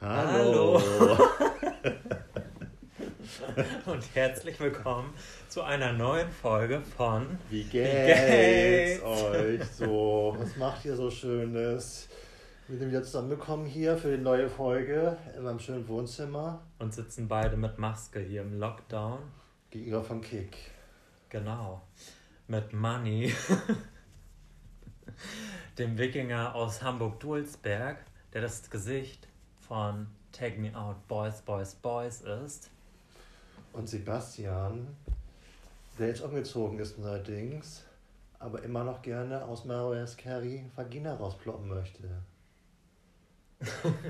Hallo. Und herzlich willkommen zu einer neuen Folge von Wie geht's, euch so? Was macht ihr so Schönes? Wir sind wieder zusammengekommen hier für die neue Folge in meinem schönen Wohnzimmer. Und sitzen beide mit Maske hier im Lockdown. Gegenüber von Kick. Genau. Mit Money, dem Wikinger aus Hamburg-Dulsberg, der das Gesicht von Take Me Out Boys, Boys, Boys ist. Und Sebastian, der jetzt umgezogen ist neuerdings, aber immer noch gerne aus Mariah Carey Vagina rausploppen möchte.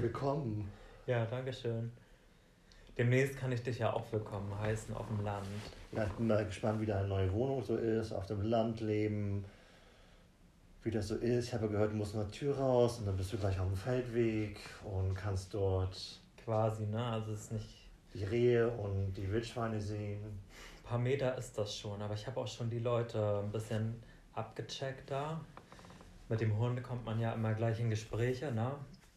Willkommen. Ja, danke schön. Demnächst kann ich dich ja auch willkommen heißen auf dem Land. Ja, ich bin mal gespannt, wie deine neue Wohnung so ist, auf dem Land leben, wie das so ist. Ich habe gehört, du musst nach Tür raus und dann bist du gleich auf dem Feldweg und kannst dort Quasi, ne? Also es ist nicht. die Rehe und die Wildschweine sehen. Ein paar Meter ist das schon, aber ich habe auch schon die Leute ein bisschen abgecheckt da. Mit dem Hund kommt man ja immer gleich in Gespräche, ne?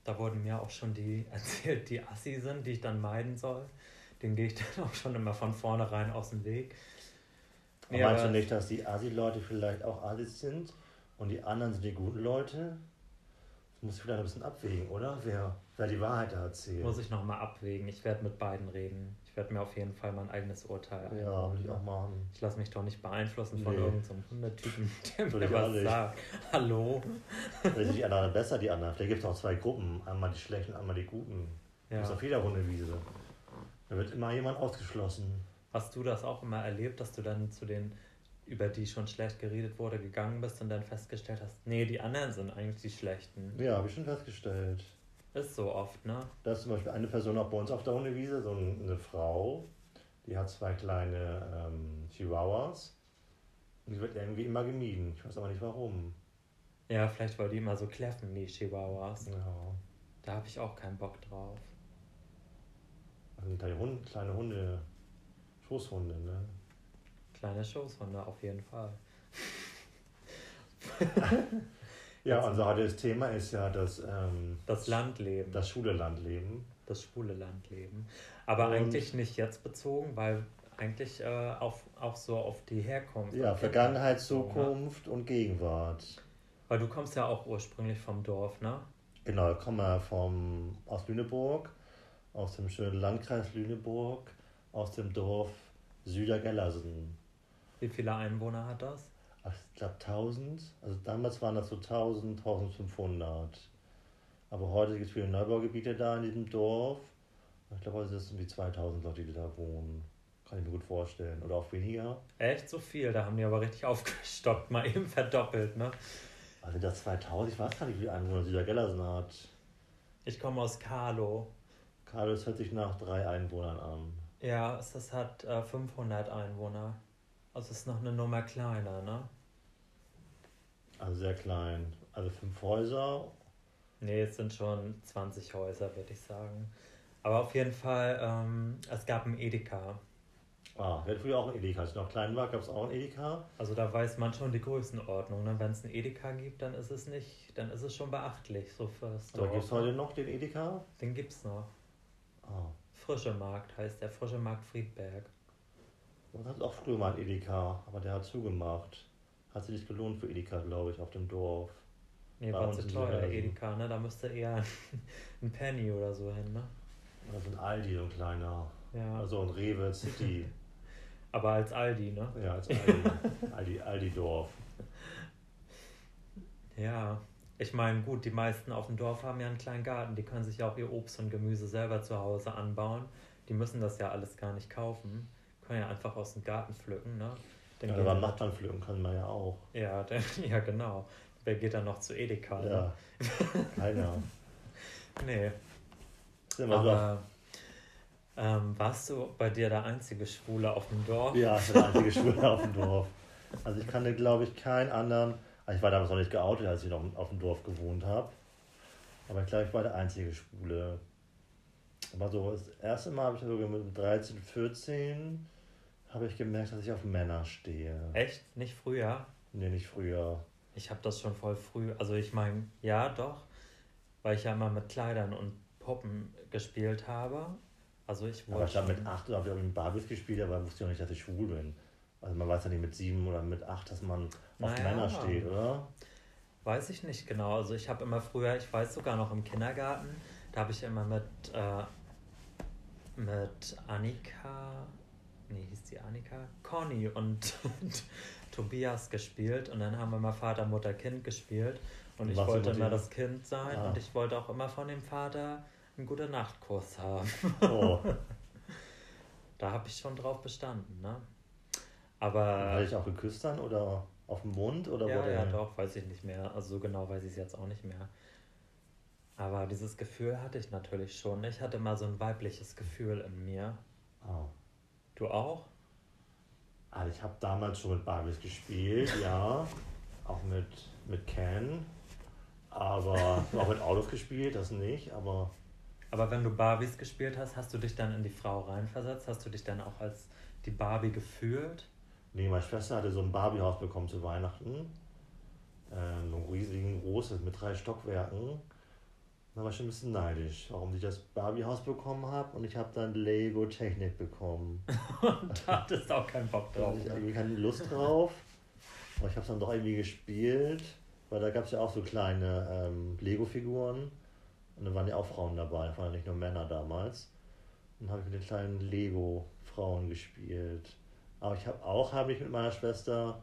Da wurden mir auch schon die erzählt, die Assi sind, die ich dann meiden soll. Den gehe ich dann auch schon immer von vornherein aus dem Weg. Ja, meinst du nicht, dass die Asi-Leute vielleicht auch Asis sind und die anderen sind die guten Leute? Das muss ich vielleicht ein bisschen abwägen, oder? Wer, wer die Wahrheit da erzählt. Muss ich nochmal abwägen. Ich werde mit beiden reden. Ich werde mir auf jeden Fall mein eigenes Urteil ja, einholen, will ich auch machen. Ich lasse mich doch nicht beeinflussen von Nee. irgendeinem Hundetypen, der Würde mir was sagt. Hallo? Vielleicht sind die anderen besser, die anderen. Vielleicht gibt es auch zwei Gruppen. Einmal die Schlechten, einmal die Guten. Das ist Ja. auf jeder Hundewiese. Da wird immer jemand ausgeschlossen. Hast du das auch immer erlebt, dass du dann zu den, über die schon schlecht geredet wurde, gegangen bist und dann festgestellt hast, nee, die anderen sind eigentlich die Schlechten? Ja, habe ich schon festgestellt. Ist so oft, ne? Da ist zum Beispiel eine Person auch bei uns auf der Hundewiese, so eine Frau, die hat zwei kleine ähm, Chihuahuas. Und die wird irgendwie immer gemieden. Ich weiß aber nicht warum. Ja, vielleicht weil die immer so kläffen, die Chihuahuas. Ja. Da habe ich auch keinen Bock drauf. Also kleine Hunde, kleine Hunde, Schoßhunde, ne? Kleine Schoßhunde auf jeden Fall. Ja, unser heutiges Thema ist ja das, ähm, Das Landleben, das, das Schule-Landleben. schwule Landleben. Aber Und- eigentlich nicht jetzt bezogen, weil eigentlich äh, auf, auch so auf die Herkunft. Ja, Vergangenheit, ne? Zukunft und Gegenwart. Weil du kommst ja auch ursprünglich vom Dorf, ne? Genau, ich komme vom, aus Lüneburg, aus dem schönen Landkreis Lüneburg, aus dem Dorf Südergellersen. Wie viele Einwohner hat das? Ich glaube 1000, also damals waren das so 1000, 1500. Aber heute gibt es viele Neubaugebiete da in diesem Dorf. Ich glaube, heute sind es um die 2000 Leute, die da wohnen. Kann ich mir gut vorstellen. Oder auch weniger. Echt so viel, da haben die aber richtig aufgestockt, mal eben verdoppelt, ne? Also das 2000, ich weiß gar nicht, wie viele Einwohner Südergellersen hat. Ich komme aus Carlo. Carlos hört sich nach drei Einwohnern an. Ja, es das hat äh, 500 Einwohner. Also es ist noch eine Nummer kleiner, ne? Also sehr klein. Also fünf Häuser. Nee, es sind schon 20 Häuser, würde ich sagen. Aber auf jeden Fall, ähm, es gab ein Edeka. Ah, wir hatten früher auch ein Edeka. Als ich noch klein war, gab es auch ein Edeka. Also da weiß man schon die Größenordnung. Ne? Wenn es ein Edeka gibt, dann ist es nicht, dann ist es schon beachtlich, so fürs Aber Dorf. gibt es heute noch den Edeka? Den gibt's noch. Ah, Frische Markt heißt der Frische Markt Friedberg. Und hat auch früher mal ein Edeka, aber der hat zugemacht. Hat sich nicht gelohnt für Edeka, glaube ich, auf dem Dorf. Nee, Bei war zu teuer. Edeka, ne? Da müsste eher ein Penny oder so hin, ne? Das ist ein Aldi, so ein kleiner. Ja. Also ein Rewe City. Aber als Aldi, ne? ja, als Aldi. Aldi, Aldi-Dorf. Ja. Ich meine, gut, die meisten auf dem Dorf haben ja einen kleinen Garten. Die können sich ja auch ihr Obst und Gemüse selber zu Hause anbauen. Die müssen das ja alles gar nicht kaufen. Können ja einfach aus dem Garten pflücken, ne? Dann Ja, aber Nachbarn pflücken kann man ja auch. ja, dann, ja, genau. Wer geht dann noch zu Edeka? Ne? Ja, keiner. Nee. Immer so. Aber ähm, warst du bei dir der einzige Schwule auf dem Dorf? Ja, ich bin der einzige Schwule auf dem Dorf. Also ich kannte, glaube ich, keinen anderen. Also ich war damals noch nicht geoutet, als ich noch auf dem Dorf gewohnt habe. Aber ich glaube, ich war der einzige Schwule. Aber so das erste Mal habe ich sogar mit 13, 14 habe ich gemerkt, dass ich auf Männer stehe. Echt? Nicht früher? Nee, nicht früher. Ich habe das schon voll früh. Also ich meine, ja, doch. Weil ich ja immer mit Kleidern und Puppen gespielt habe. Also ich wollte. Aber ich habe mit acht habe ich mit Barbies gespielt, aber wusste ja nicht, dass ich schwul bin. Also man weiß ja nicht mit sieben oder mit acht, dass man auf naja, Männer steht, oder? Weiß ich nicht genau. Also ich habe immer früher, ich weiß sogar noch im Kindergarten, da habe ich immer mit, äh, mit Annika, nee, hieß die Annika? Conny und, und Tobias gespielt und dann haben wir mal Vater, Mutter, Kind gespielt und, und ich wollte immer das Kind sein ah. und ich wollte auch immer von dem Vater einen gute Nachtkurs haben. Oh. da habe ich schon drauf bestanden, ne? Aber. Hatte ich auch geküsst dann oder auf dem Mund? Oder ja, ja, doch, weiß ich nicht mehr. Also so genau weiß ich es jetzt auch nicht mehr. Aber dieses Gefühl hatte ich natürlich schon. Ich hatte mal so ein weibliches Gefühl in mir. Oh. Du auch? Also ich habe damals schon mit Barbies gespielt, ja. Auch mit, mit Ken. Aber auch mit Autos gespielt, das nicht, aber. Aber wenn du Barbies gespielt hast, hast du dich dann in die Frau reinversetzt? Hast du dich dann auch als die Barbie gefühlt? Nee, meine Schwester hatte so ein Barbiehaus bekommen zu Weihnachten. Äh, so ein riesigen, großes mit drei Stockwerken. Da war ich schon ein bisschen neidisch, warum ich das Barbiehaus bekommen habe und ich habe dann Lego Technik bekommen. und da hattest du auch keinen Bock drauf. Da hatte ich irgendwie keine Lust drauf. Aber ich habe es dann doch irgendwie gespielt, weil da gab es ja auch so kleine ähm, Lego-Figuren. Und da waren ja auch Frauen dabei, da waren ja nicht nur Männer damals. Und dann habe ich mit den kleinen Lego-Frauen gespielt. Aber ich habe auch habe ich mit meiner Schwester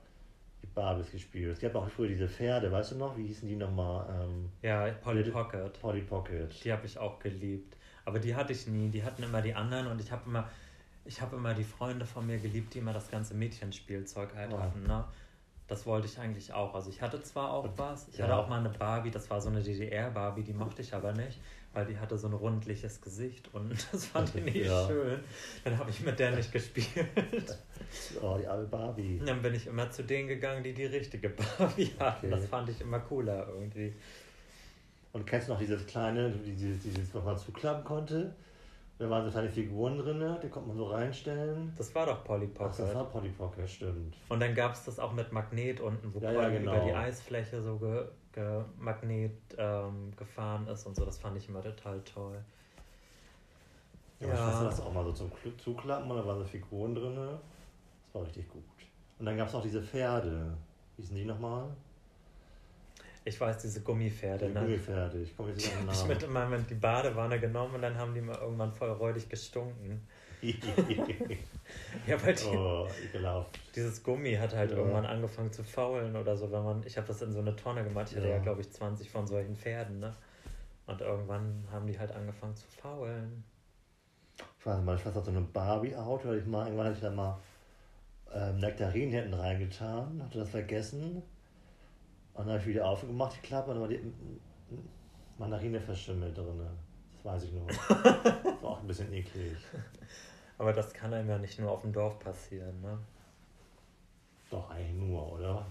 Barbies gespielt. Es gab auch früher diese Pferde, weißt du noch? Wie hießen die nochmal? Ähm, ja, Polly Pocket. Polly Pocket. Die habe ich auch geliebt. Aber die hatte ich nie. Die hatten immer die anderen und ich habe immer, ich habe immer die Freunde von mir geliebt, die immer das ganze Mädchenspielzeug halt oh. hatten. Ne? Das wollte ich eigentlich auch. Also ich hatte zwar auch was, ich ja. hatte auch mal eine Barbie, das war so eine DDR-Barbie, die mochte ich aber nicht, weil die hatte so ein rundliches Gesicht und das fand ich nicht ja. schön. Dann habe ich mit der nicht gespielt. Oh, die arme Barbie. Dann bin ich immer zu denen gegangen, die die richtige Barbie hatten. Okay. Das fand ich immer cooler irgendwie. Und kennst du noch dieses kleine, dieses, dieses was man zuklappen konnte? Da waren so kleine Figuren drin, die konnte man so reinstellen. Das war doch Polly Pocket. Ach, das war Polly Pocket, stimmt. Und dann gab es das auch mit Magnet unten, wo ja, ja, genau. über die Eisfläche so ge, ge Magnet ähm, gefahren ist und so. Das fand ich immer total toll. Ja, ja. ich weiß das auch mal so zum Zuklappen und da waren so Figuren drin. Das war richtig gut. Und dann gab es auch diese Pferde. Wie sind die nochmal? Ich weiß, diese Gummipferde. Die ne? Gummipferde, ich komme jetzt nicht an Ich mit immer mit die Badewanne genommen und dann haben die mal irgendwann voll räudig gestunken. ja, weil die, oh, dieses Gummi hat halt ja. irgendwann angefangen zu faulen oder so, wenn man, ich habe das in so eine Tonne gemacht, ich hatte ja, ja glaube ich 20 von solchen Pferden, ne? Und irgendwann haben die halt angefangen zu faulen. Ich weiß nicht, meine Schwester hat so eine Barbie-Auto, ich mal, irgendwann hatte ich da mal ähm, Nektarin hinten reingetan, hatte das vergessen und dann habe ich wieder aufgemacht, die Klappe, und dann war die Mandarine verschimmelt drin. Das weiß ich nur. das war auch ein bisschen eklig. Aber das kann einem ja nicht nur auf dem Dorf passieren, ne? Doch, eigentlich nur, oder?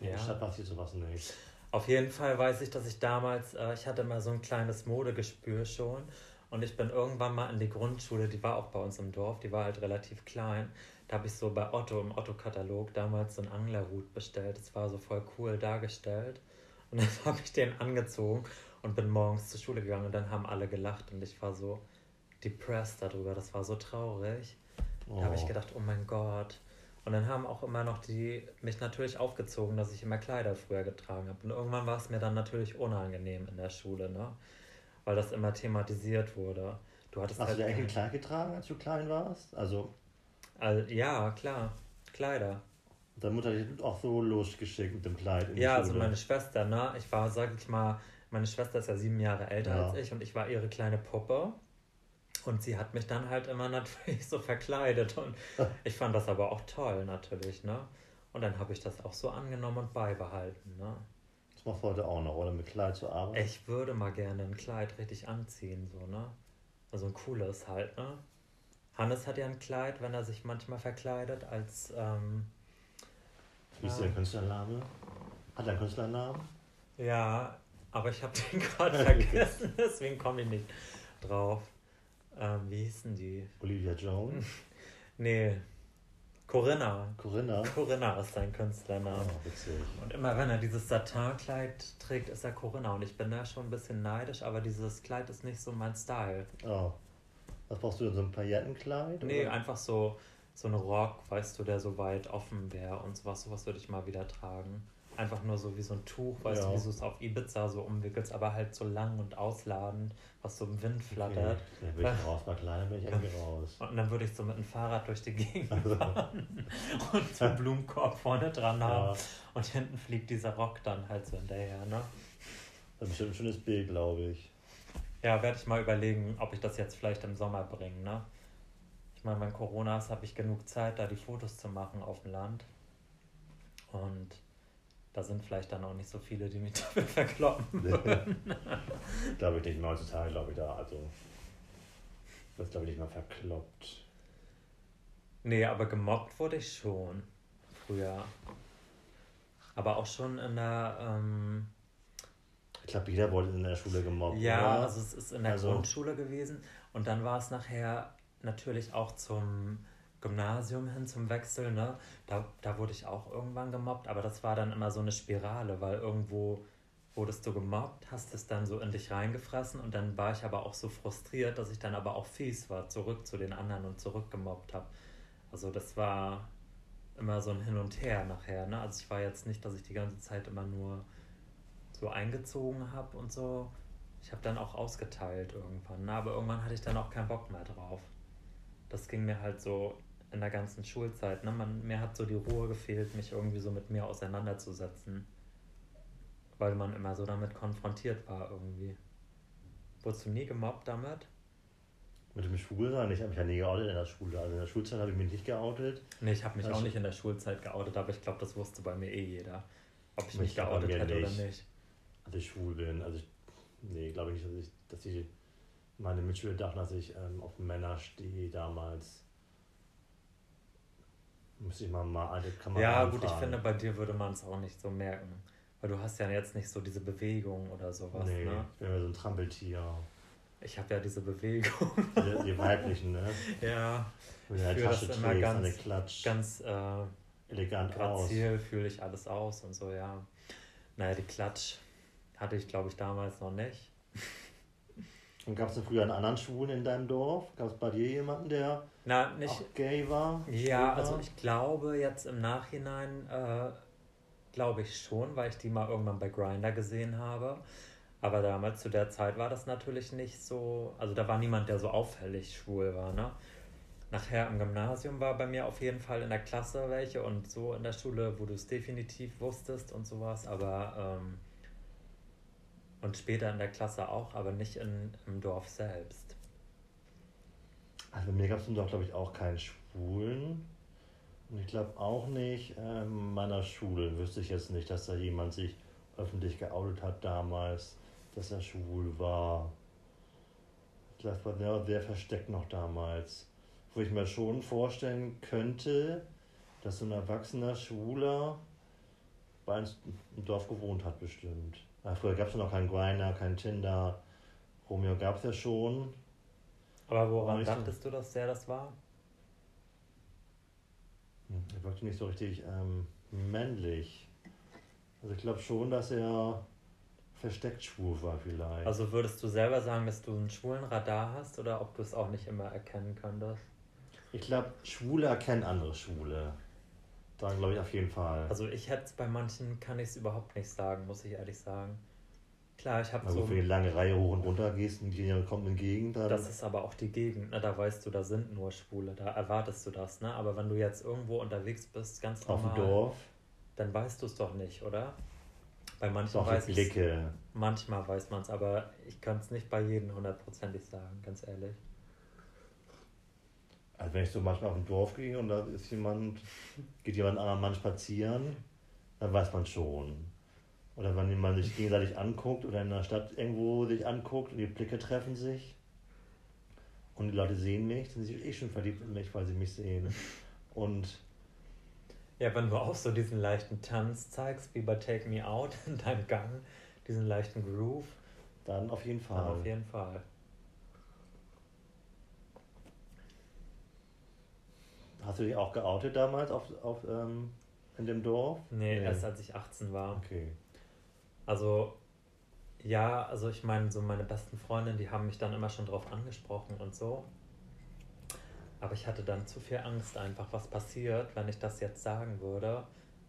In der Stadt passiert sowas nicht. Auf jeden Fall weiß ich, dass ich damals, äh, ich hatte mal so ein kleines Modegespür schon und ich bin irgendwann mal in die Grundschule, die war auch bei uns im Dorf, die war halt relativ klein. Da habe ich so bei Otto im Otto-Katalog damals so einen Anglerhut bestellt. Das war so voll cool dargestellt. Und dann habe ich den angezogen und bin morgens zur Schule gegangen und dann haben alle gelacht und ich war so depressed darüber. Das war so traurig. Oh. Da habe ich gedacht, oh mein Gott. Und dann haben auch immer noch die mich natürlich aufgezogen, dass ich immer Kleider früher getragen habe. Und irgendwann war es mir dann natürlich unangenehm in der Schule, ne? Weil das immer thematisiert wurde. Du hattest Hast halt du eigentlich ein Kleid getragen, als du klein warst? Also also, ja, klar. Kleider. Deine Mutter hat dich auch so losgeschickt mit dem Kleid. In ja, also meine Schwester, ne? Ich war, sag ich mal, meine Schwester ist ja sieben Jahre älter ja. als ich und ich war ihre kleine Puppe. Und sie hat mich dann halt immer natürlich so verkleidet. Und ich fand das aber auch toll, natürlich, ne? Und dann habe ich das auch so angenommen und beibehalten, ne? Das machst du heute auch noch, oder mit Kleid zu arbeiten? Ich würde mal gerne ein Kleid richtig anziehen, so, ne? Also ein cooles halt, ne? Hannes hat ja ein Kleid, wenn er sich manchmal verkleidet als. Ähm, Wie ist der Künstlername? Hat er einen Künstlernamen? Ja, aber ich habe den gerade vergessen, deswegen komme ich nicht drauf. Ähm, wie hießen die? Olivia Jones? nee, Corinna. Corinna? Corinna ist sein Künstlername. Oh, witzig. Und immer wenn er dieses Satinkleid trägt, ist er Corinna. Und ich bin da schon ein bisschen neidisch, aber dieses Kleid ist nicht so mein Style. Oh. Was brauchst du denn, so ein Paillettenkleid? Nee, oder? einfach so, so ein Rock, weißt du, der so weit offen wäre und sowas. Sowas würde ich mal wieder tragen. Einfach nur so wie so ein Tuch, weißt Ja. du, wie du es auf Ibiza so umwickelst, aber halt so lang und ausladend, was so im Wind Okay, flattert. dann bin ich raus. Bei Kleidern bin ich irgendwie raus. Und dann würde ich so mit dem Fahrrad durch die Gegend Also. fahren und so einen Blumenkorb vorne dran haben. Ja, Und hinten fliegt dieser Rock dann halt so hinterher, ne? das ist bestimmt ein schönes Bild, glaube ich. Ja, werde ich mal überlegen, ob ich das jetzt vielleicht im Sommer bringe, ne? Ich meine, wenn Corona ist, habe ich genug Zeit, da die Fotos zu machen auf dem Land. Und da sind vielleicht dann auch nicht so viele, die mich dafür verkloppen. glaube ich nicht mehr heutzutage, glaube ich da. Also, das glaube ich nicht mal verkloppt. Nee, aber gemobbt wurde ich schon früher. Aber auch schon in der, ähm, Ich glaube, jeder wurde in der Schule gemobbt. ja, oder? also es ist in der Also- Grundschule gewesen und dann war es nachher natürlich auch zum Gymnasium hin, zum Wechsel, ne? Da, da wurde ich auch irgendwann gemobbt, aber das war dann immer so eine Spirale, weil irgendwo wurdest du gemobbt, hast es dann so in dich reingefressen und dann war ich aber auch so frustriert, dass ich dann aber auch fies war, zurück zu den anderen und zurückgemobbt habe. Also das war immer so ein Hin und Her nachher, ne? Also ich war jetzt nicht, dass ich die ganze Zeit immer nur so eingezogen habe und so. Ich habe dann auch ausgeteilt irgendwann, ne? aber irgendwann hatte ich dann auch keinen Bock mehr drauf. Das ging mir halt so in der ganzen Schulzeit. Ne? Man, mir hat so die Ruhe gefehlt, mich irgendwie so mit mir auseinanderzusetzen. Weil man immer so damit konfrontiert war irgendwie. Wurdest du nie gemobbt damit? Mit dem Schwulsein, ich habe mich ja nie geoutet in der Schule. Also in der Schulzeit habe ich mich nicht geoutet. Nee, ich habe mich Also- auch nicht in der Schulzeit geoutet, aber ich glaube, das wusste bei mir eh jeder. Ob ich Ich mich bei geoutet hätte nicht. oder nicht. Dass ich schwul bin. Also ich, nee, glaube ich nicht, dass ich, dass die meine Mitschüler dachten, dass ich ähm, auf Männer stehe damals. Müsste ich mal mal alte Kameraden Ja, gut, ich finde, bei dir würde man es auch nicht so merken. Weil du hast ja jetzt nicht so diese Bewegung oder sowas, Nee, ne? ich bin ja so ein Trampeltier. Ich habe ja diese Bewegung. Die, die weiblichen, ne? ja, du eine führe das immer ganz- Klatsch, ganz äh, elegant aus. grazil fühle ich alles aus und so, ja. Naja, die Klatsch hatte ich, glaube ich, damals noch nicht. Und gab es denn früher einen anderen Schwulen in deinem Dorf? Gab es bei dir jemanden, der Na, nicht. auch gay war? Ja, also war? ich glaube jetzt im Nachhinein, äh, glaube ich schon, weil ich die mal irgendwann bei Grinder gesehen habe. Aber damals zu der Zeit war das natürlich nicht so, also da war niemand, der so auffällig schwul war, ne? Nachher im Gymnasium war bei mir auf jeden Fall in der Klasse welche und so in der Schule, wo du es definitiv wusstest und sowas, aber ähm, und später in der Klasse auch, aber nicht in, im Dorf selbst. Also bei mir gab es doch, glaube ich, auch keinen Schwulen. Und ich glaube auch nicht, in meiner Schule wüsste ich jetzt nicht, dass da jemand sich öffentlich geoutet hat damals, dass er schwul war. Ich glaube, das war sehr, sehr versteckt noch damals. Wo ich mir schon vorstellen könnte, dass so ein erwachsener Schwuler bei uns im Dorf gewohnt hat, bestimmt. Ja, früher gab es noch keinen Grindr, keinen Tinder. Romeo gab es ja schon. Aber woran Nicht so. dachtest du, dass der das war? Hm, Er wirkte nicht so richtig ähm, männlich. Also ich glaube schon, dass er versteckt schwul war vielleicht. Also würdest du selber sagen, dass du einen schwulen Radar hast oder ob du es auch nicht immer erkennen könntest? ich glaube, Schwule erkennen andere Schwule. Da glaube ich auf jeden Fall. Also ich hätte es bei manchen, kann ich es überhaupt nicht sagen, muss ich ehrlich sagen. Klar, ich habe also so, wenn du die lange Reihe hoch und runter gehst und die kommt entgegen, dann das ist aber auch die Gegend, ne? da weißt du, da sind nur Schwule, da erwartest du das, ne? Aber wenn du jetzt irgendwo unterwegs bist, ganz auf normal, dem Dorf, dann weißt du es doch nicht, oder? Bei manchen doch weiß Blicke. manchmal weiß man es, aber ich kann es nicht bei jedem hundertprozentig sagen, ganz ehrlich. Also wenn ich so manchmal auf dem Dorf gehe und da ist jemand, geht jemand anderer Mann spazieren, dann weiß man schon. Oder wenn man sich gegenseitig anguckt oder in der Stadt irgendwo sich anguckt und die Blicke treffen sich und die Leute sehen mich, dann sind sie eh schon verliebt in mich, weil sie mich sehen. Und Ja, wenn du auch so diesen leichten Tanz zeigst, wie bei Take Me Out in deinem Gang, diesen leichten Groove, dann auf jeden dann Fall. auf jeden Fall. Hast du dich auch geoutet damals auf, auf, ähm, in dem Dorf? Nee, nee, erst als ich 18 war. Okay. Also, ja, also ich meine, so meine besten Freundinnen, die haben mich dann immer schon drauf angesprochen und so. Aber ich hatte dann zu viel Angst einfach, was passiert, wenn ich das jetzt sagen würde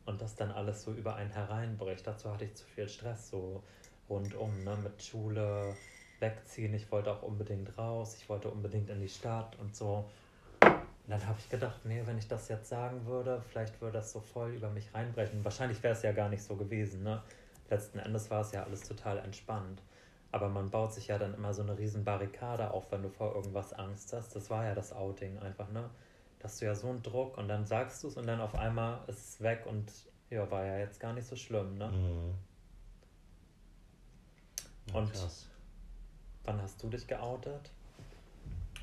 und das dann alles so über einen hereinbricht. Dazu hatte ich zu viel Stress so rundum, ne, mit Schule, wegziehen. Ich wollte auch unbedingt raus, ich wollte unbedingt in die Stadt und so. Und dann habe ich gedacht, nee, wenn ich das jetzt sagen würde, vielleicht würde das so voll über mich reinbrechen. Wahrscheinlich wäre es ja gar nicht so gewesen, ne? Letzten Endes war es ja alles total entspannt. Aber man baut sich ja dann immer so eine riesen Barrikade auf, wenn du vor irgendwas Angst hast. Das war ja das Outing einfach, ne? Da hast du ja so einen Druck und dann sagst du es und dann auf einmal ist es weg und ja, war ja jetzt gar nicht so schlimm, ne? Mhm. Ja, und krass. wann hast du dich geoutet?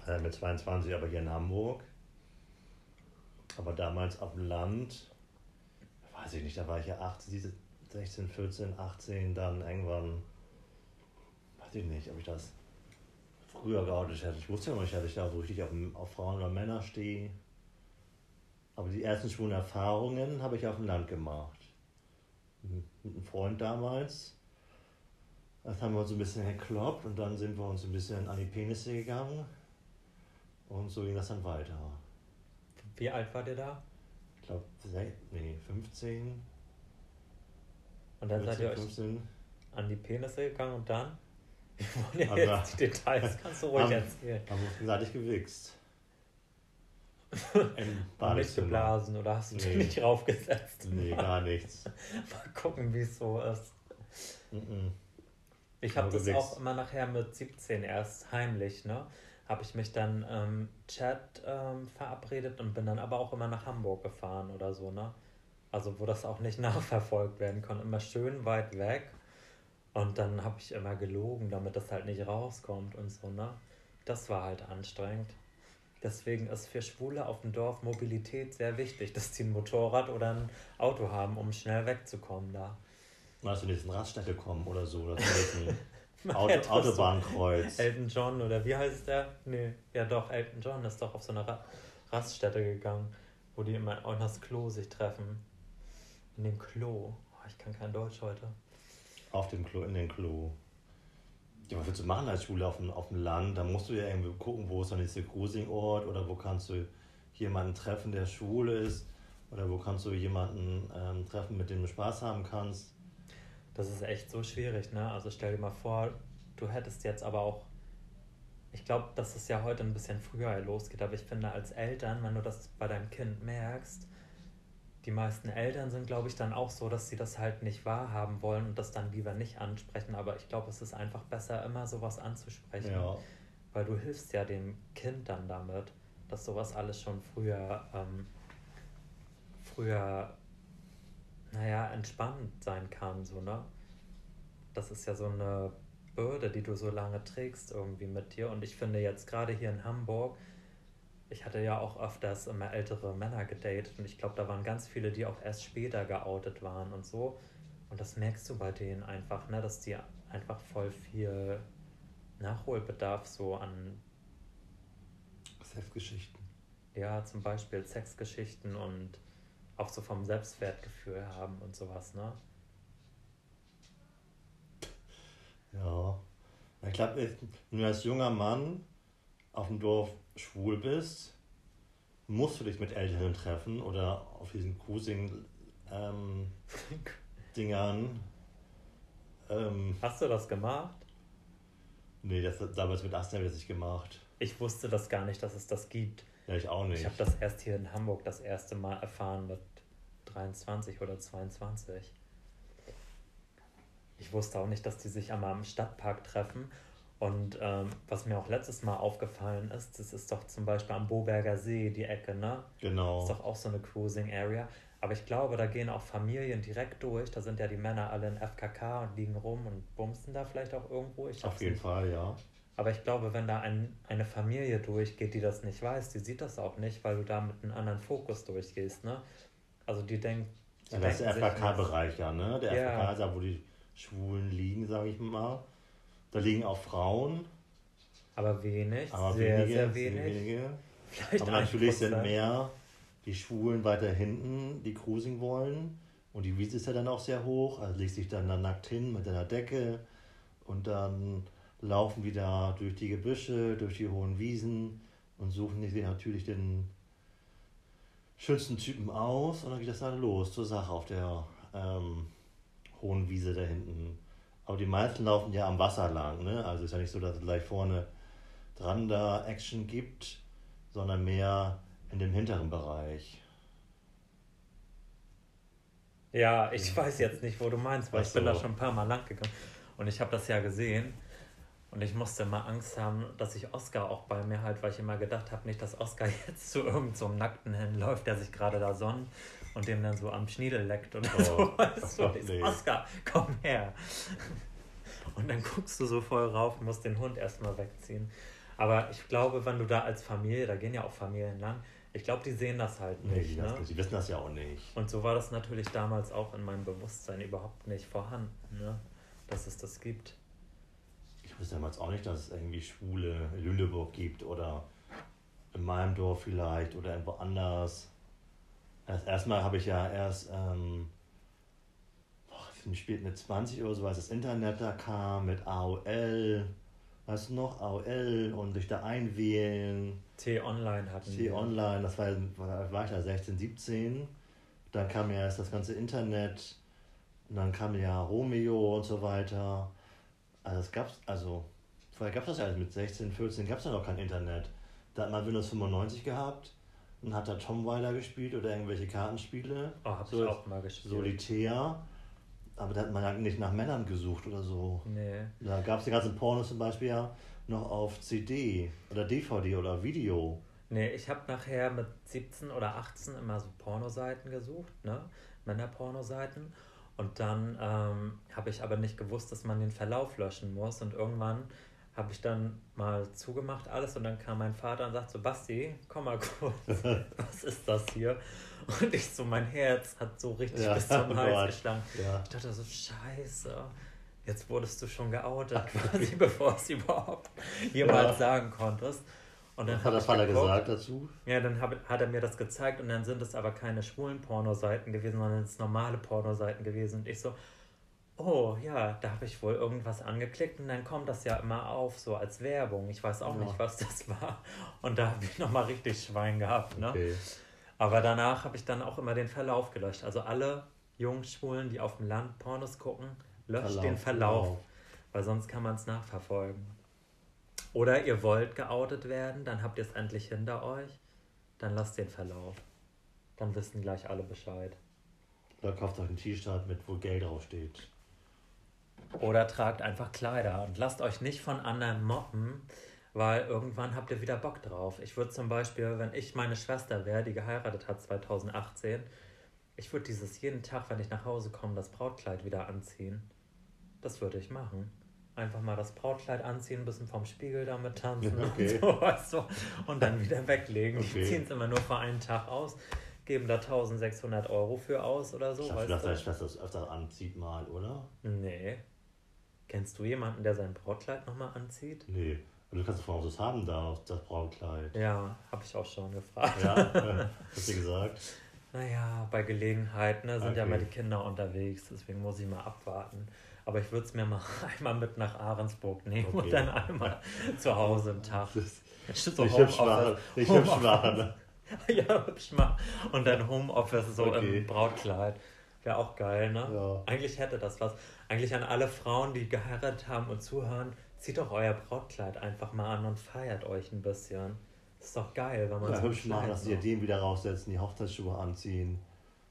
Äh, mit 22, aber hier in Hamburg. Aber damals auf dem Land, weiß ich nicht, da war ich ja 18, 16, 14, 18, dann irgendwann weiß ich nicht, ob ich das früher geoutet hätte. Ich wusste ja noch nicht, dass ich da so richtig auf, auf Frauen oder Männer stehe. Aber die ersten schwulen Erfahrungen habe ich auf dem Land gemacht. Mit einem Freund damals. Das haben wir uns ein bisschen gekloppt und dann sind wir uns ein bisschen an die Penisse gegangen. Und so ging das dann weiter. Wie alt war der da? Ich glaube, nee, 15. Und dann 14, seid ihr euch 15. an die Penisse gegangen und dann? Wir wollen ja jetzt die Details, kannst du ruhig haben, erzählen. Haben wir gegenseitig gewichst. nicht geblasen oder hast du nee. dich nicht raufgesetzt? Nee, gar nichts. Mal gucken, wie es so ist. Mm -mm. Ich habe das auch immer nachher mit 17 erst heimlich, ne? Habe ich mich dann ähm, Chat ähm, verabredet und bin dann aber auch immer nach Hamburg gefahren oder so, ne? Also wo das auch nicht nachverfolgt werden konnte. Immer schön weit weg. Und dann habe ich immer gelogen, damit das halt nicht rauskommt und so, ne? Das war halt anstrengend. Deswegen ist für Schwule auf dem Dorf Mobilität sehr wichtig, dass sie ein Motorrad oder ein Auto haben, um schnell wegzukommen da. Dass du nicht in Raststätte kommen oder so, ein Auto, Autobahnkreuz. Elton John oder wie heißt der? Nee, ja doch, Elton John ist doch auf so eine Ra Raststätte gegangen, wo die immer auch das Klo sich treffen. In dem Klo. Oh, ich kann kein Deutsch heute. Auf dem Klo, in dem Klo. Ja, was willst du machen als Schule auf dem, auf dem Land? Da musst du ja irgendwie gucken, wo ist der nächste Cruising-Ort oder wo kannst du jemanden treffen, der Schwule ist oder wo kannst du jemanden ähm, treffen, mit dem du Spaß haben kannst. Das ist echt so schwierig, ne? Also stell dir mal vor, du hättest jetzt aber auch, ich glaube, dass es ja heute ein bisschen früher losgeht, aber ich finde als Eltern, wenn du das bei deinem Kind merkst, die meisten Eltern sind, glaube ich, dann auch so, dass sie das halt nicht wahrhaben wollen und das dann lieber nicht ansprechen. Aber ich glaube, es ist einfach besser, immer sowas anzusprechen. Ja. Weil du hilfst ja dem Kind dann damit, dass sowas alles schon früher, ähm, früher, naja, entspannt sein kann, so, ne? Das ist ja so eine Bürde, die du so lange trägst irgendwie mit dir. Und ich finde jetzt gerade hier in Hamburg, ich hatte ja auch öfters immer ältere Männer gedatet und ich glaube, da waren ganz viele, die auch erst später geoutet waren und so. Und das merkst du bei denen einfach, ne, dass die einfach voll viel Nachholbedarf so an Sexgeschichten. Ja, zum Beispiel Sexgeschichten und auch so vom Selbstwertgefühl haben und sowas, ne? Ja. Ich glaube, nur als junger Mann auf dem Dorf schwul bist, musst du dich mit Älteren treffen oder auf diesen Cruising-Dingern. Ähm, ähm, Hast du das gemacht? Nee, das damals mit Aston habe ich das nicht gemacht. Ich wusste das gar nicht, dass es das gibt. Ja, ich auch nicht. Ich habe das erst hier in Hamburg das erste Mal erfahren 23 oder 22. Ich wusste auch nicht, dass die sich einmal im Stadtpark treffen und ähm, was mir auch letztes Mal aufgefallen ist, das ist doch zum Beispiel am Boberger See die Ecke, ne? Genau. Das ist doch auch so eine Cruising Area. Aber ich glaube, da gehen auch Familien direkt durch. Da sind ja die Männer alle in FKK und liegen rum und bumsen da vielleicht auch irgendwo. Ich Auf jeden nicht. Fall, ja. Aber ich glaube, wenn da ein, eine Familie durchgeht, die das nicht weiß, die sieht das auch nicht, weil du da mit einem anderen Fokus durchgehst, ne? Also die denkt. Die ja, das ist der FKK-Bereich, ja, ne? Der ja. FKK ist ja, wo die Schwulen liegen, sage ich mal. Da liegen auch Frauen. Aber wenig, aber sehr, wenige, sehr wenig. Wenige. Vielleicht aber natürlich sind mehr die Schwulen weiter hinten, die Cruising wollen. Und die Wiese ist ja dann auch sehr hoch, also legt sich dann da nackt hin mit einer Decke und dann laufen wir da durch die Gebüsche, durch die hohen Wiesen und suchen sich natürlich den schönsten Typen aus und dann geht das dann los zur Sache auf der ähm, hohen Wiese da hinten. Aber die meisten laufen ja am Wasser lang, ne? Also ist ja nicht so, dass es gleich vorne dran da Action gibt, sondern mehr in dem hinteren Bereich. Ja, ich weiß jetzt nicht, wo du meinst, weil Ach ich bin da schon ein paar Mal lang gegangen und ich habe das ja gesehen. Und ich musste immer Angst haben, dass ich Oscar auch bei mir halt, weil ich immer gedacht habe, nicht, dass Oscar jetzt zu irgendeinem so Nackten hinläuft, der sich gerade da sonnt und dem dann so am Schniedel leckt oder oh, so. Weißt du? nee. Oscar, komm her. Und dann guckst du so voll rauf und musst den Hund erstmal wegziehen. Aber ich glaube, wenn du da als Familie, da gehen ja auch Familien lang, ich glaube, die sehen das halt nicht. Nee, ne? die wissen das ja auch nicht. Und so war das natürlich damals auch in meinem Bewusstsein überhaupt nicht vorhanden, ne? dass es das gibt. Ich wusste damals auch nicht, dass es irgendwie Schwule in Lüneburg gibt oder in meinem Dorf vielleicht oder irgendwo anders. Erst, erstmal habe ich ja erst ähm, spät mit 20 oder so, als das Internet da kam mit AOL, weißt du noch, AOL und sich da einwählen. T-Online hatten T-Online, das war, war, war ich da 16, 17. Dann kam ja erst das ganze Internet und dann kam ja Romeo und so weiter. Also es gab's, also vorher gab es das ja alles mit 16, 14 gab es ja noch kein Internet. Da hat man Windows 95 gehabt und hat da Tom Weiler gespielt oder irgendwelche Kartenspiele. Oh, hab so, ich auch mal gespielt. Solitär. Aber da hat man ja nicht nach Männern gesucht oder so. Nee. Da gab es die ganzen Pornos zum Beispiel ja noch auf CD oder DVD oder Video. Nee, ich habe nachher mit 17 oder 18 immer so Pornoseiten gesucht, ne? Männerpornoseiten. Und dann ähm, habe ich aber nicht gewusst, dass man den Verlauf löschen muss. Und irgendwann habe ich dann mal zugemacht alles und dann kam mein Vater und sagt so, Basti, komm mal kurz, was ist das hier? Und ich so, mein Herz hat so richtig ja, bis zum Hals geschlagen. Ja. Ich dachte so, scheiße, jetzt wurdest du schon geoutet, quasi bevor es überhaupt jemals ja. sagen konntest. Und dann hat der Vater gesagt dazu? Ja, dann hab, hat er mir das gezeigt und dann sind es aber keine schwulen Pornoseiten gewesen, sondern es normale Pornoseiten gewesen. Und ich so, oh ja, da habe ich wohl irgendwas angeklickt und dann kommt das ja immer auf, so als Werbung. Ich weiß auch ja. nicht, was das war. Und da habe ich nochmal richtig Schwein gehabt. Ne? Okay. Aber danach habe ich dann auch immer den Verlauf gelöscht. Also alle Jungschwulen, die auf dem Land Pornos gucken, löscht Verlauf, den Verlauf. Genau. Weil sonst kann man es nachverfolgen. Oder ihr wollt geoutet werden, dann habt ihr es endlich hinter euch. Dann lasst den Verlauf. Dann wissen gleich alle Bescheid. Oder kauft euch ein T-Shirt mit, wo Geld draufsteht. Oder tragt einfach Kleider und lasst euch nicht von anderen moppen, weil irgendwann habt ihr wieder Bock drauf. Ich würde zum Beispiel, wenn ich meine Schwester wäre, die geheiratet hat 2018, ich würde dieses jeden Tag, wenn ich nach Hause komme, das Brautkleid wieder anziehen. Das würde ich machen. Einfach mal das Brautkleid anziehen, ein bisschen vom Spiegel damit tanzen okay. und so, weißt du, und dann wieder weglegen. Okay. Die ziehen es immer nur für einen Tag aus, geben da 1600 Euro für aus oder so. Ich dachte, dass deine Schwester das öfter anzieht mal, oder? Nee. Kennst du jemanden, der sein Brautkleid nochmal anzieht? Nee. Du kannst von das haben da, das Brautkleid. Ja, habe ich auch schon gefragt. Ja, hast du gesagt? Naja, bei Gelegenheit ne, sind okay. ja mal die Kinder unterwegs, deswegen muss ich mal abwarten. Aber ich würde es mir mal einmal mit nach Ahrensburg nehmen okay. und dann einmal zu Hause einen Tag. So ich hübsch machen. Ich hübsch machen. ja, hübsch machen. Und dann Homeoffice so okay. im Brautkleid. Wäre auch geil, ne? Ja. Eigentlich hätte das was. Eigentlich an alle Frauen, die geheiratet haben und zuhören, zieht doch euer Brautkleid einfach mal an und feiert euch ein bisschen. ist doch geil, wenn man ja, so hübsch machen, dass die den wieder raussetzen, die Hochzeitsschuhe anziehen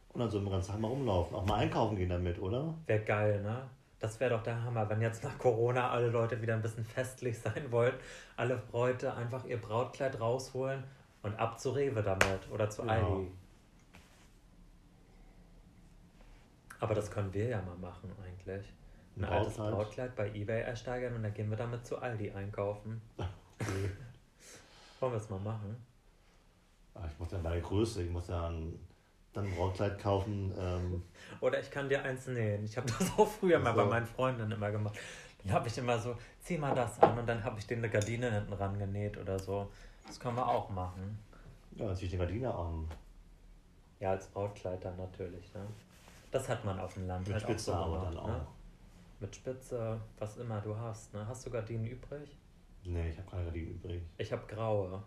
und dann so im ganzen Tag mal rumlaufen. Auch mal einkaufen gehen damit, oder? Wäre geil, ne? Das wäre doch der Hammer, wenn jetzt nach Corona alle Leute wieder ein bisschen festlich sein wollen, alle Bräute einfach ihr Brautkleid rausholen und ab zu Rewe damit oder zu ja. Aldi. Aber das können wir ja mal machen eigentlich. Ein, ein altes Brautkleid bei Ebay ersteigern und dann gehen wir damit zu Aldi einkaufen. Okay. Wollen wir es mal machen? Ah, ich muss ja meine Größe, ich muss ja ein, dann ein Brautkleid kaufen. Ähm. Oder ich kann dir eins nähen. Ich habe das auch früher also. mal bei meinen Freunden immer gemacht. Dann habe ich immer so, zieh mal das an und dann habe ich den eine Gardine hinten ran genäht oder so. Das können wir auch machen. Ja, dann zieh ich die Gardine an. Ja, als Brautkleid dann natürlich, ne? Das hat man auf dem Land Mit halt Spitze auch so aber dann Ne? auch. Mit Spitze, was immer du hast, ne? Hast du Gardinen übrig? Nee, ich habe keine Gardinen übrig. Ich habe graue.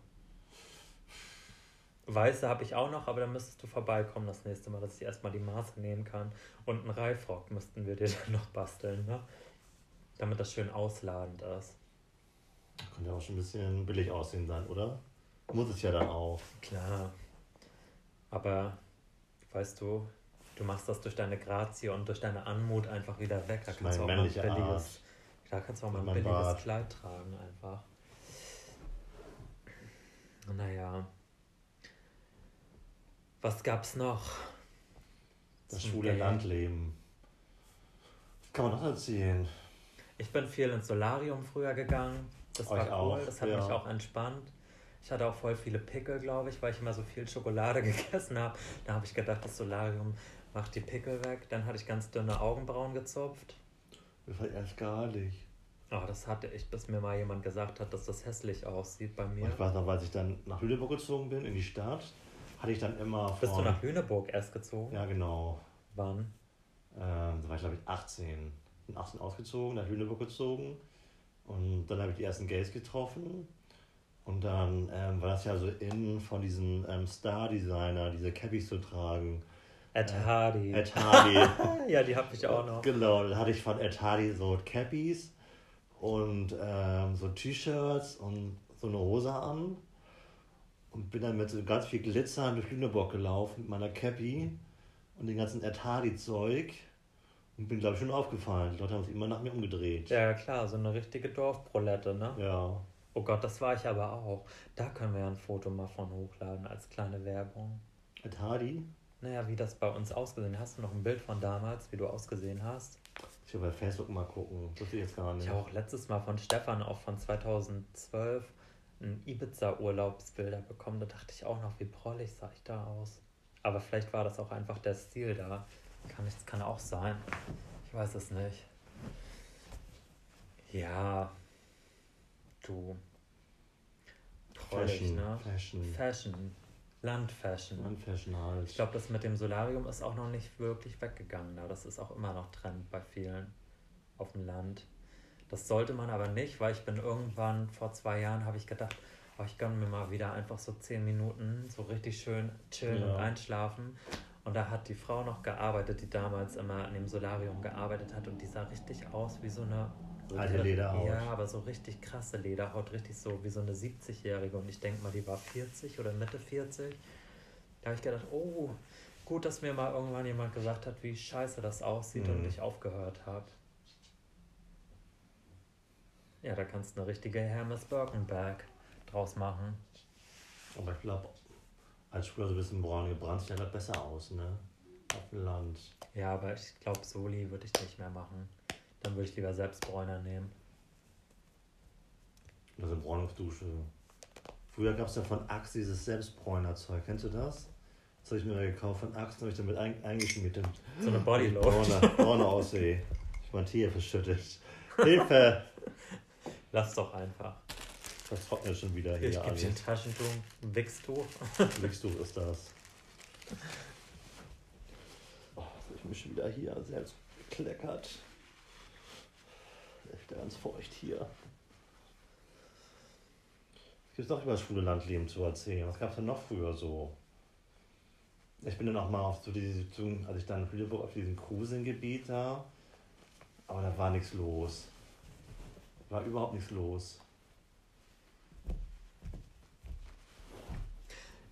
Weiße habe ich auch noch, aber dann müsstest du vorbeikommen das nächste Mal, dass ich erstmal die Maße nehmen kann. Und einen Reifrock müssten wir dir dann noch basteln, ne? Damit das schön ausladend ist. Könnte ja auch schon ein bisschen billig aussehen sein, oder? Muss es ja dann auch. Klar. Aber weißt du, du machst das durch deine Grazie und durch deine Anmut einfach wieder weg. Da Das kannst du auch mal ein billiges, Arsch. da kannst du auch mal ein billiges Bart. Kleid tragen einfach. Naja. Was gab's noch? Das schwule? Landleben. Kann man noch erzählen? Ich bin viel ins Solarium früher gegangen. Das ich war cool, auch, das hat ja. mich auch entspannt. Ich hatte auch voll viele Pickel, glaube ich, weil ich immer so viel Schokolade gegessen habe. Da habe ich gedacht, das Solarium macht die Pickel weg. Dann hatte ich ganz dünne Augenbrauen gezupft. Das war erst gar nicht. Oh, das hatte ich, bis mir mal jemand gesagt hat, dass das hässlich aussieht bei mir. Und ich weiß noch, als ich dann nach Lüneburg gezogen bin, in die Stadt, hatte ich dann immer von... Bist du nach Lüneburg erst gezogen? Ja, genau. Wann? Ähm, da war ich, glaube ich, 18. Bin 18 ausgezogen, nach Lüneburg gezogen. Und dann habe ich die ersten Gays getroffen. Und dann ähm, war das ja so in von diesem ähm, Star-Designer, diese Cappies zu tragen. Ed Äh, Hardy. Ed Hardy. ja, die habe ich auch noch. Genau, dann hatte ich von Ed Hardy so Cappies und ähm, so T-Shirts und so eine Hose an. Und bin dann mit so ganz viel Glitzer durch Lüneburg gelaufen mit meiner Cappy und dem ganzen Ed Hardy-Zeug. Und bin, glaube ich, schon aufgefallen. Die Leute haben sich immer nach mir umgedreht. Ja, klar, so eine richtige Dorfprolette, ne? Ja. Oh Gott, das war ich aber auch. Da können wir ja ein Foto mal von hochladen als kleine Werbung. Hardy? Naja, wie das bei uns ausgesehen Hast du noch ein Bild von damals, wie du ausgesehen hast? Ich will bei Facebook mal gucken. Das sehe ich jetzt gar nicht. Ich habe auch letztes Mal von Stefan auch von 2012 ein Ibiza-Urlaubsbilder bekommen. Da dachte ich auch noch, wie prollig sah ich da aus. Aber vielleicht war das auch einfach der Stil da. Kann, ich, kann auch sein. Ich weiß es nicht. Ja. Du. Prollig, Fashion. ne? Fashion. Fashion. Landfashion. Und Fashion halt. Ich glaube, das mit dem Solarium ist auch noch nicht wirklich weggegangen. Da. Das ist auch immer noch Trend bei vielen auf dem Land. Das sollte man aber nicht, weil ich bin irgendwann vor zwei Jahren habe ich gedacht, oh, ich gönne mir mal wieder einfach so zehn Minuten so richtig schön chillen Ja. und einschlafen. Und da hat die Frau noch gearbeitet, die damals immer in dem Solarium gearbeitet hat und die sah richtig aus wie so eine Alte Lederhaut. Ja, aber so richtig krasse Lederhaut, richtig so wie so eine 70-Jährige. Und ich denke mal, die war 40 oder Mitte 40. Da habe ich gedacht, oh, gut, dass mir mal irgendwann jemand gesagt hat, wie scheiße das aussieht und Mhm. ich aufgehört habe. Ja, da kannst du eine richtige Hermes Birkenbag draus machen. Aber ich glaube, als früher so ein bisschen braun gebrannt, sieht ja grad besser aus, ne? Auf dem Land. Ja, aber ich glaube, Soli würde ich nicht mehr machen. Dann würde ich lieber selbst Bräuner nehmen. Also Bräunungsdusche. Früher gab es ja von Axe dieses Selbstbräunerzeug. Kennst du das? Das habe ich mir gekauft von Axe und habe ich damit ein, eingeschmiert. So eine ich Bodylotion. brauner, brauner aussehe. Ich mein Tier verschüttet. Hilfe! Lass doch einfach. Das trocknet schon wieder Ich hier gebe dir ein. Taschentuch, ein Wichstuch. Wichstuch ist das. Oh, ich mich schon wieder hier selbst gekleckert. Ist wieder ganz feucht hier. Es gibt noch über das schwule Landleben zu erzählen. Was gab es denn noch früher so? Ich bin dann auch mal auf so diese, als ich dann in Lüneburg auf diesem Cruising-Gebiet da, aber da war nichts los. War überhaupt nichts los.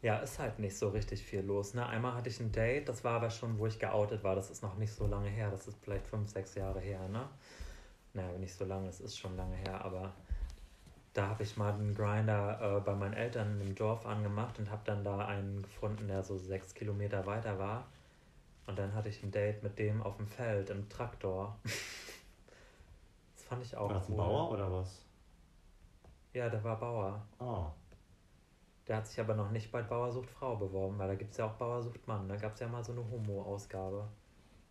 Ja, ist halt nicht so richtig viel los. Ne? Einmal hatte ich ein Date, das war aber schon, wo ich geoutet war. Das ist noch nicht so lange her. Das ist vielleicht fünf, sechs Jahre her. Ne? Naja, nicht so lange, es ist schon lange her, aber da habe ich mal einen Grinder äh, bei meinen Eltern im Dorf angemacht und habe dann da einen gefunden, der so sechs Kilometer weiter war. Und dann hatte ich ein Date mit dem auf dem Feld im Traktor. fand ich auch War das ein cool. Bauer oder was? Ja, der war Bauer. Ah. Der hat sich aber noch nicht bei Bauer sucht Frau beworben, weil da gibt es ja auch Bauer sucht Mann. Da gab es ja mal so eine Homo-Ausgabe.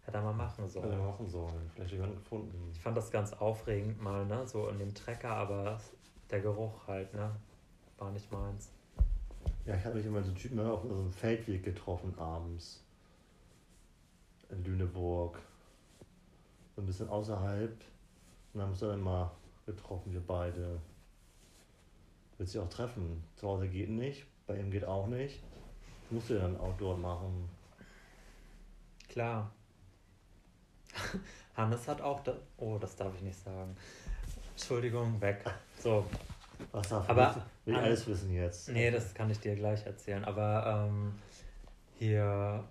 Hätte er mal machen Hätte sollen. er machen sollen. Vielleicht jemanden gefunden. Ich fand das ganz aufregend mal, ne? So in dem Trecker, aber der Geruch halt, ne? War nicht meins. Ja, ich habe mich immer so Typen auf so einem Feldweg getroffen abends. In Lüneburg. So ein bisschen außerhalb. Und haben uns dann immer getroffen, wir beide. Willst du auch treffen? Zu Hause geht nicht, bei ihm geht auch nicht. Musst du dann Outdoor machen. Klar. Hannes hat auch. Da oh, das darf ich nicht sagen. Entschuldigung, weg. So. Was darf Aber, ich, will alles wissen jetzt? Nee, das kann ich dir gleich erzählen. Aber ähm, hier,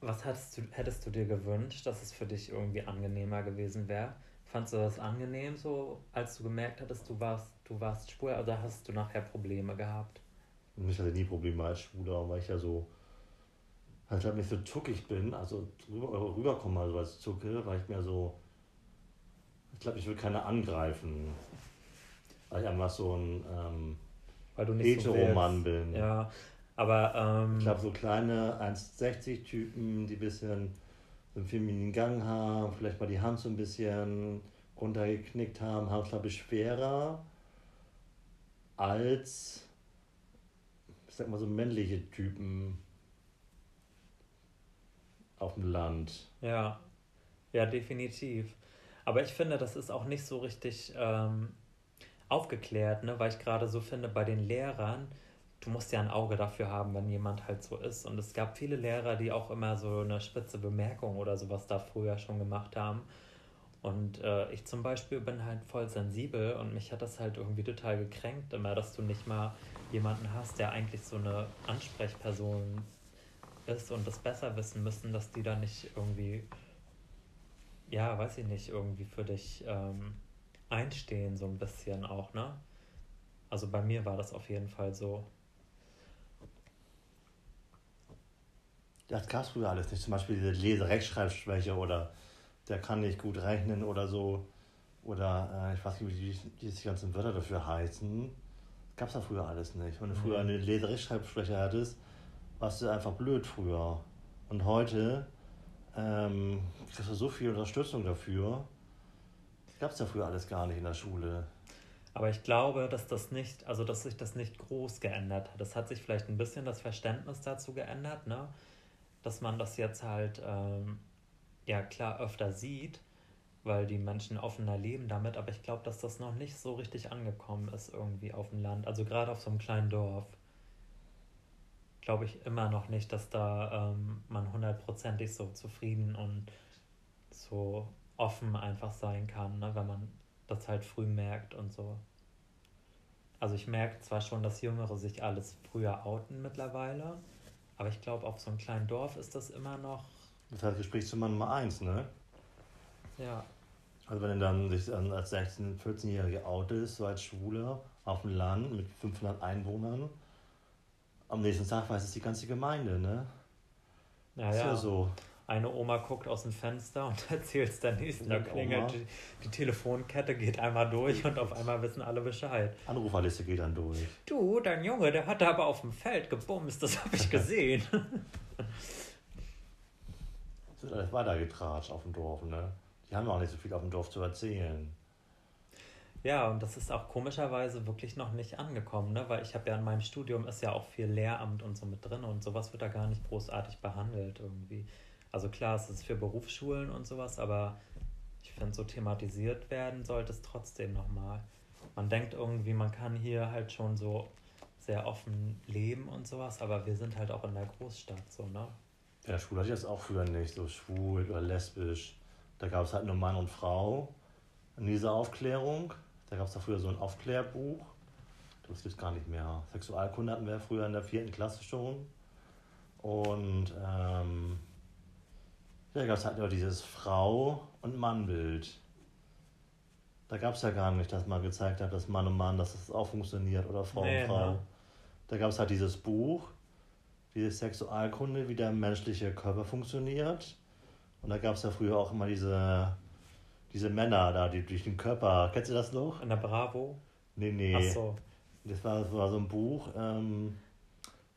was hättest du, hättest du dir gewünscht, dass es für dich irgendwie angenehmer gewesen wäre? Fandst du das angenehm so, als du gemerkt hattest, du warst, du warst schwul oder hast du nachher Probleme gehabt? Ich hatte nie Probleme als Schwuler, weil ich ja so halt, halt nicht so zuckig bin, also rüber, rüberkomme also als Zucke, weil ich mir so, ich glaube, ich will keiner angreifen, weil ich einfach so ein ähm, Weil du nicht so Heteroman willst. bin. Ja, aber ähm, Ich glaube, so kleine 1,60 Typen, die ein bisschen einen femininen Gang haben, vielleicht mal die Hand so ein bisschen runtergeknickt haben, haben es, glaube ich, schwerer als, ich sag mal, so männliche Typen auf dem Land. Ja, ja, definitiv. Aber ich finde, das ist auch nicht so richtig ähm, aufgeklärt, ne? weil ich gerade so finde, bei den Lehrern, du musst ja ein Auge dafür haben, wenn jemand halt so ist. Und es gab viele Lehrer, die auch immer so eine spitze Bemerkung oder sowas da früher schon gemacht haben. Und äh, ich zum Beispiel bin halt voll sensibel und mich hat das halt irgendwie total gekränkt, immer, dass du nicht mal jemanden hast, der eigentlich so eine Ansprechperson ist und das besser wissen müssen, dass die da nicht irgendwie, ja, weiß ich nicht, irgendwie für dich ähm, einstehen, so ein bisschen auch, ne? Also bei mir war das auf jeden Fall so. Das gab es früher alles nicht. Zum Beispiel diese Lese-Rechtschreibschwäche oder der kann nicht gut rechnen oder so. Oder äh, ich weiß nicht, wie die, die die ganzen Wörter dafür heißen. Gab es ja früher alles nicht. Wenn du früher Mhm. eine Lese-Rechtschreibschwäche hattest, warst du einfach blöd früher. Und heute ähm, kriegst du so viel Unterstützung dafür. Gab es ja früher alles gar nicht in der Schule. Aber ich glaube, dass das nicht, also dass sich das nicht groß geändert hat. Es hat sich vielleicht ein bisschen das Verständnis dazu geändert, ne? Dass man das jetzt halt, ähm, ja klar, öfter sieht, weil die Menschen offener leben damit, aber ich glaube, dass das noch nicht so richtig angekommen ist irgendwie auf dem Land. Also gerade auf so einem kleinen Dorf. Glaube ich immer noch nicht, dass da ähm, man hundertprozentig so zufrieden und so offen einfach sein kann, ne? wenn man das halt früh merkt und so. Also ich merke zwar schon, dass Jüngere sich alles früher outen mittlerweile, aber ich glaube, auf so einem kleinen Dorf ist das immer noch, Das heißt Gespräch zu Mann Nummer eins, ne? ja, Also wenn du dann sich als 16-, 14-Jährige outest, so als Schwuler, auf dem Land mit 500 Einwohnern, am nächsten Tag weiß es die ganze Gemeinde, ne? ja, Ist ja. ja so. Eine Oma guckt aus dem Fenster und erzählt es der nächsten. Da klingelt die, die Telefonkette, geht einmal durch und auf einmal wissen alle Bescheid. Anruferliste geht dann durch. Du, dein Junge, der hat aber auf dem Feld gebumst, das habe ich gesehen. Es wird alles weitergetratscht auf dem Dorf, ne? Die haben auch nicht so viel auf dem Dorf zu erzählen. Ja, und das ist auch komischerweise wirklich noch nicht angekommen, ne? weil ich habe ja in meinem Studium ist ja auch viel Lehramt und so mit drin und sowas wird da gar nicht großartig behandelt irgendwie. Also klar, es ist für Berufsschulen und sowas, aber ich finde, so thematisiert werden sollte es trotzdem nochmal. Man denkt irgendwie, man kann hier halt schon so sehr offen leben und sowas, aber wir sind halt auch in der Großstadt so, ne? Ja, schwul hatte ich das auch früher nicht, so schwul oder lesbisch. Da gab es halt nur Mann und Frau in dieser Aufklärung. Da gab es da früher so ein Aufklärbuch. Das gibt es gar nicht mehr. Sexualkunde hatten wir früher in der vierten Klasse schon. Und ähm, da gab es halt nur dieses Frau- und Mannbild. Da gab es ja gar nicht, dass man gezeigt hat, dass Mann und Mann, dass das auch funktioniert oder Frau Nee, und Frau. ne? Da gab es halt dieses Buch, diese Sexualkunde, wie der menschliche Körper funktioniert. Und da gab es ja früher auch immer diese, diese Männer da, die durch den Körper. Kennst du das noch? In der Bravo? Nee, nee. Ach so. Das war, das war so ein Buch, ähm,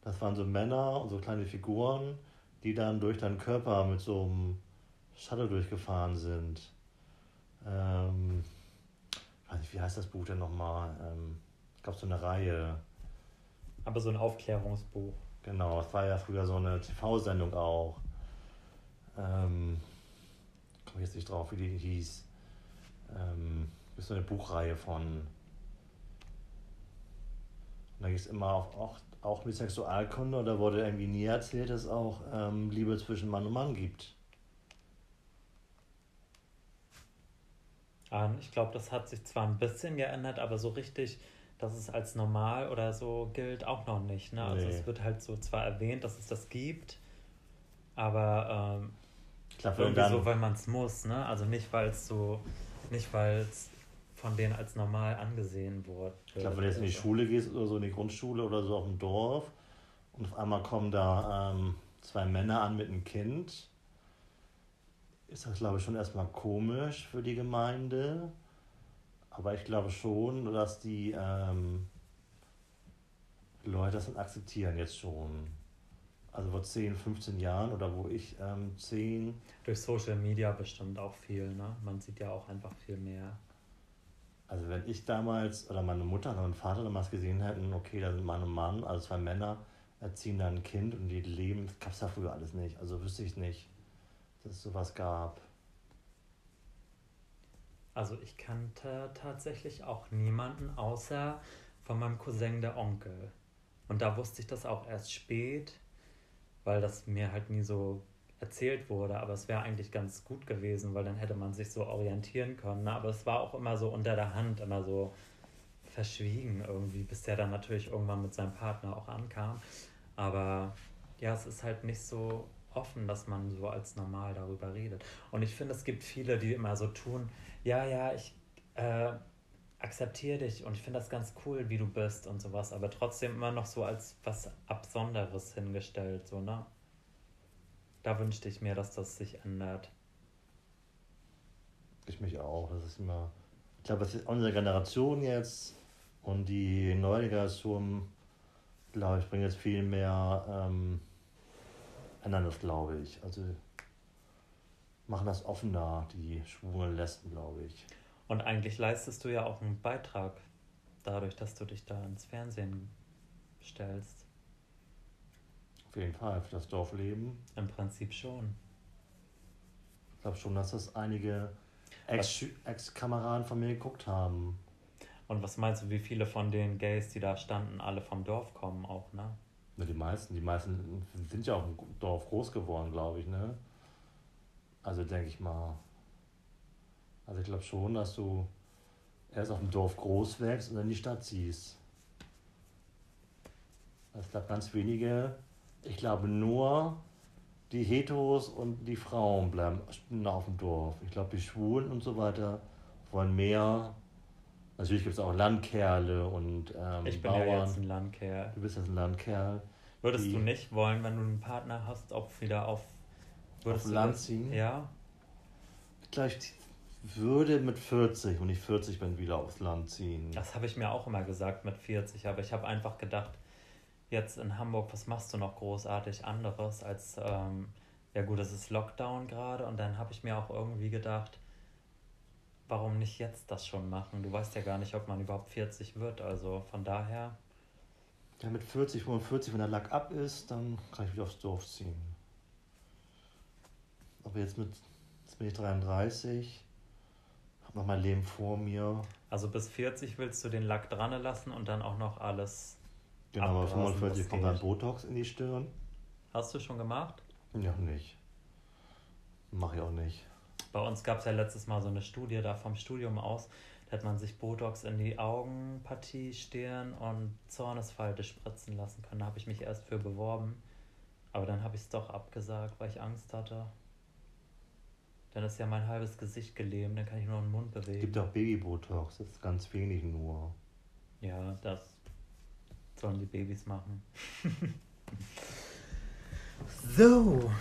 das waren so Männer und so kleine Figuren, die dann durch deinen Körper mit so einem Shuttle durchgefahren sind. Ähm, ich weiß nicht, wie heißt das Buch denn nochmal? Ähm, es gab so eine Reihe. Aber so ein Aufklärungsbuch. Genau, das war ja früher so eine TV-Sendung auch. Ähm, komme ich jetzt nicht drauf, wie die hieß. Ähm, ist so eine Buchreihe von. Da ging es immer auf, auch, auch mit Sexualkunde und da wurde irgendwie nie erzählt, dass es auch ähm, Liebe zwischen Mann und Mann gibt. Ähm, ich glaube, das hat sich zwar ein bisschen geändert, aber so richtig, dass es als normal oder so gilt, auch noch nicht. Ne? Also Nee. es wird halt so zwar erwähnt, dass es das gibt, aber ähm, Ich glaube, wenn irgendwie dann, so, weil man es muss. Ne? Also nicht, weil es so, nicht weil es von denen als normal angesehen wurde. ich glaub, wenn du jetzt in die Also, Schule gehst oder so, in die Grundschule oder so auf dem Dorf und auf einmal kommen da ähm, zwei Männer an mit einem Kind, ist das, glaube ich, schon erstmal komisch für die Gemeinde. Aber ich glaube schon, dass die ähm, Leute das dann akzeptieren jetzt schon. Also vor 10, 15 Jahren oder wo ich ähm, 10, Durch Social Media bestimmt auch viel. Ne? Man sieht ja auch einfach viel mehr. Also wenn ich damals oder meine Mutter und mein Vater damals gesehen hätten, okay, da sind Mann und Mann, also zwei Männer erziehen da ein Kind und die leben, das gab es ja früher alles nicht. Also wüsste ich nicht, dass es sowas gab. Also ich kannte tatsächlich auch niemanden außer von meinem Cousin der Onkel. Und da wusste ich das auch erst spät, weil das mir halt nie so erzählt wurde. Aber es wäre eigentlich ganz gut gewesen, weil dann hätte man sich so orientieren können. Ne? Aber es war auch immer so unter der Hand, immer so verschwiegen irgendwie, bis der dann natürlich irgendwann mit seinem Partner auch ankam. Aber ja, es ist halt nicht so offen, dass man so als normal darüber redet. Und ich finde, es gibt viele, die immer so tun, ja, ja, ich äh, akzeptiere dich und ich finde das ganz cool, wie du bist und sowas, aber trotzdem immer noch so als was Absonderes hingestellt, so, ne? Da wünschte ich mir, dass das sich ändert. Ich mich auch. Das ist immer. Ich glaube, das ist unsere Generation jetzt und die neue Generation, glaube ich, bringt jetzt viel mehr ähm, ändern das, glaube ich. Also machen das offener, die schwulen Lesben, glaube ich. Und eigentlich leistest du ja auch einen Beitrag dadurch, dass du dich da ins Fernsehen stellst. Auf jeden Fall für das Dorfleben. Im Prinzip schon. Ich glaube schon, dass das einige Ex- Ex-Kameraden von mir geguckt haben. Und was meinst du, wie viele von den Gays, die da standen, alle vom Dorf kommen auch, ne? Ne, die meisten, die meisten sind ja auch im Dorf groß geworden, glaube ich, ne? Also denke ich mal. Also ich glaube schon, dass du erst auf dem Dorf groß wächst und dann in die Stadt ziehst. Also ich glaube ganz wenige, ich glaube nur die Heteros und die Frauen bleiben auf dem Dorf. Ich glaube die Schwulen und so weiter wollen mehr. Natürlich gibt es auch Landkerle und ähm, Ich bin Bauern. ja jetzt ein Landkerl. du bist jetzt ein Landkerl. Würdest Die- du nicht wollen, wenn du einen Partner hast, auch wieder auf, würdest Auf Land ziehen? Ja. Ich glaube, ich würde mit 40, wenn ich 40 bin, wieder aufs Land ziehen. Das habe ich mir auch immer gesagt mit 40, aber ich habe einfach gedacht, jetzt in Hamburg, was machst du noch großartig anderes als, ähm, ja gut, es ist Lockdown gerade und dann habe ich mir auch irgendwie gedacht, warum nicht jetzt das schon machen? Du weißt ja gar nicht, ob man überhaupt 40 wird, also von daher, Ja, mit 40, 45, wenn der Lack ab ist, dann kann ich wieder aufs Dorf ziehen. Aber jetzt mit, jetzt bin ich 33, habe noch mein Leben vor mir. also bis 40 willst du den Lack dran lassen und dann auch noch alles. Genau, aber Abgrasen, 45 das kommt dann. Botox in die Stirn. Hast du schon gemacht? Ja, nicht. Mache ich auch nicht. Bei uns gab es ja letztes Mal so eine Studie da vom Studium aus. Da hat man sich Botox in die Augenpartie, Stirn und Zornesfalte spritzen lassen können. Da habe ich mich erst für beworben. Aber dann habe ich es doch abgesagt, weil ich Angst hatte. Dann ist ja mein halbes Gesicht gelähmt, dann kann ich nur den Mund Es bewegen. gibt auch Baby-Botox, das ist ganz wenig nur. Ja, das sollen die Babys machen. so,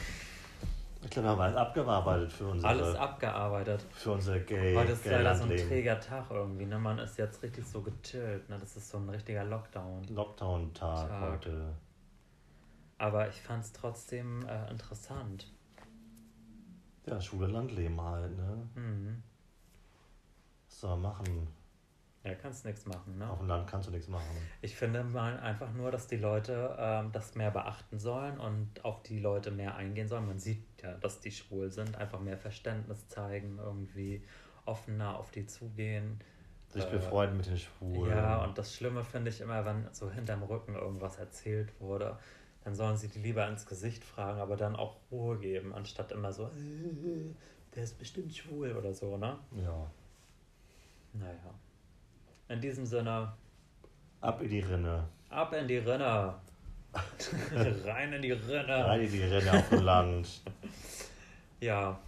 Ich glaube, wir haben alles abgearbeitet für unsere, alles abgearbeitet. für unsere Gay Heute ist leider so ein träger Tag irgendwie, ne? Man ist jetzt richtig so gechillt, ne? Das ist so ein richtiger Lockdown. Lockdown-Tag Tag. heute. Aber ich fand es trotzdem äh, interessant. Ja, schwule Landleben halt, ne? Mhm. Was soll man machen? Ja, kannst nichts machen, ne? Auf dem Land kannst du nichts machen. Ich finde mal einfach nur, dass die Leute ähm, das mehr beachten sollen und auf die Leute mehr eingehen sollen. Man sieht ja, dass die schwul sind, einfach mehr Verständnis zeigen, irgendwie offener auf die zugehen. Sich Äh, befreuden mit den Schwulen. Ja, und das Schlimme finde ich immer, wenn so hinterm Rücken irgendwas erzählt wurde, dann sollen sie die lieber ins Gesicht fragen, aber dann auch Ruhe geben, anstatt immer so, äh, der ist bestimmt schwul oder so, ne? ja. Naja. In diesem Sinne, Ab in die Rinne. ab in die Rinne. Rein in die Rinne. Rein in die Rinne auf dem Land. Ja,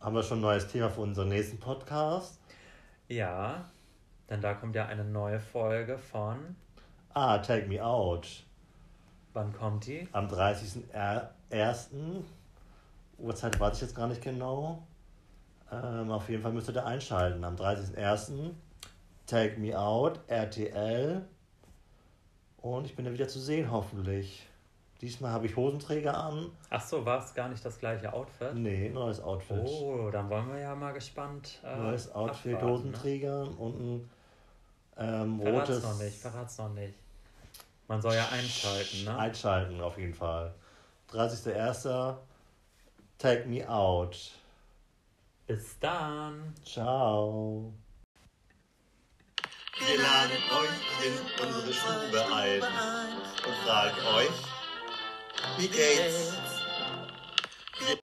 Haben wir schon ein neues Thema für unseren nächsten Podcast? ja. Denn da kommt ja eine neue Folge von. Ah, Take Me Out. Wann kommt die? Am 30.01. Uhrzeit weiß ich jetzt gar nicht genau. Ähm, auf jeden Fall müsst ihr da einschalten. Am 30.01. Take Me Out, RTL. Und ich bin da wieder zu sehen, hoffentlich. Diesmal habe ich Hosenträger an. Ach so, war es gar nicht das gleiche Outfit? Nee, neues Outfit. Oh, dann wollen wir ja mal gespannt. Äh, neues Outfit, abwarten, ne? Hosenträger und ein ähm, Verrat's rotes. noch nicht, verrat's noch nicht. Man soll ja einschalten, ne? Einschalten auf jeden Fall. 30.01. Take Me Out. Bis dann. Ciao. Wir laden euch in unsere Stube ein und fragen euch, wie geht's?